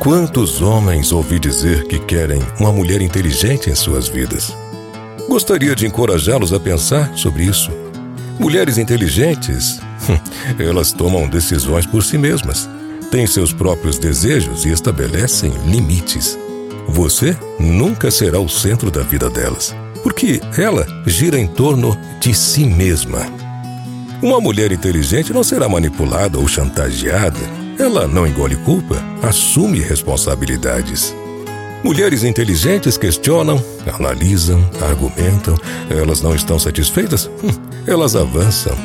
Quantos homens ouvi dizer que querem uma mulher inteligente em suas vidas? Gostaria de encorajá-los a pensar sobre isso. Mulheres inteligentes, elas tomam decisões por si mesmas, têm seus próprios desejos e estabelecem limites. Você nunca será o centro da vida delas, porque ela gira em torno de si mesma. Uma mulher inteligente não será manipulada ou chantageada. Ela não engole culpa, assume responsabilidades. Mulheres inteligentes questionam, analisam, argumentam. Elas não estão satisfeitas? Hum, elas avançam.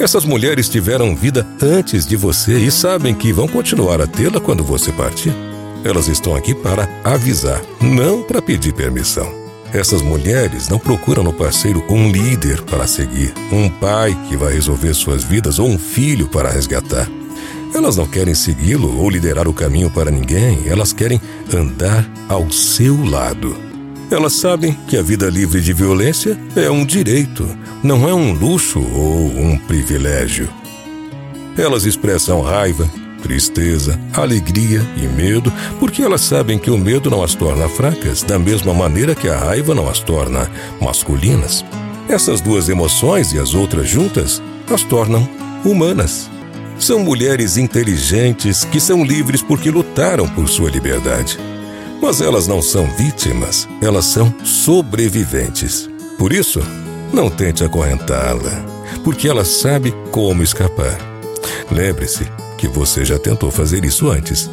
Essas mulheres tiveram vida antes de você e sabem que vão continuar a tê-la quando você partir. Elas estão aqui para avisar, não para pedir permissão. Essas mulheres não procuram no parceiro um líder para seguir, um pai que vai resolver suas vidas ou um filho para resgatar. Elas não querem segui-lo ou liderar o caminho para ninguém, elas querem andar ao seu lado. Elas sabem que a vida livre de violência é um direito, não é um luxo ou um privilégio. Elas expressam raiva, tristeza, alegria e medo, porque elas sabem que o medo não as torna fracas, da mesma maneira que a raiva não as torna masculinas. Essas duas emoções e as outras juntas as tornam humanas. São mulheres inteligentes que são livres porque lutaram por sua liberdade. Mas elas não são vítimas, elas são sobreviventes. Por isso, não tente acorrentá-la, porque ela sabe como escapar. Lembre-se que você já tentou fazer isso antes.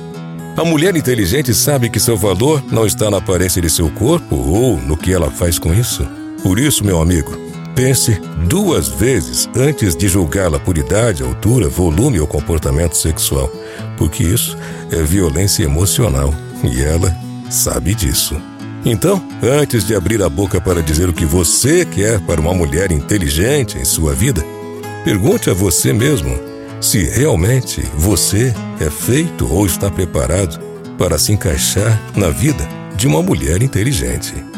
A mulher inteligente sabe que seu valor não está na aparência de seu corpo ou no que ela faz com isso. Por isso, meu amigo, Pense duas vezes antes de julgá-la por idade, altura, volume ou comportamento sexual, porque isso é violência emocional e ela sabe disso. Então, antes de abrir a boca para dizer o que você quer para uma mulher inteligente em sua vida, pergunte a você mesmo se realmente você é feito ou está preparado para se encaixar na vida de uma mulher inteligente.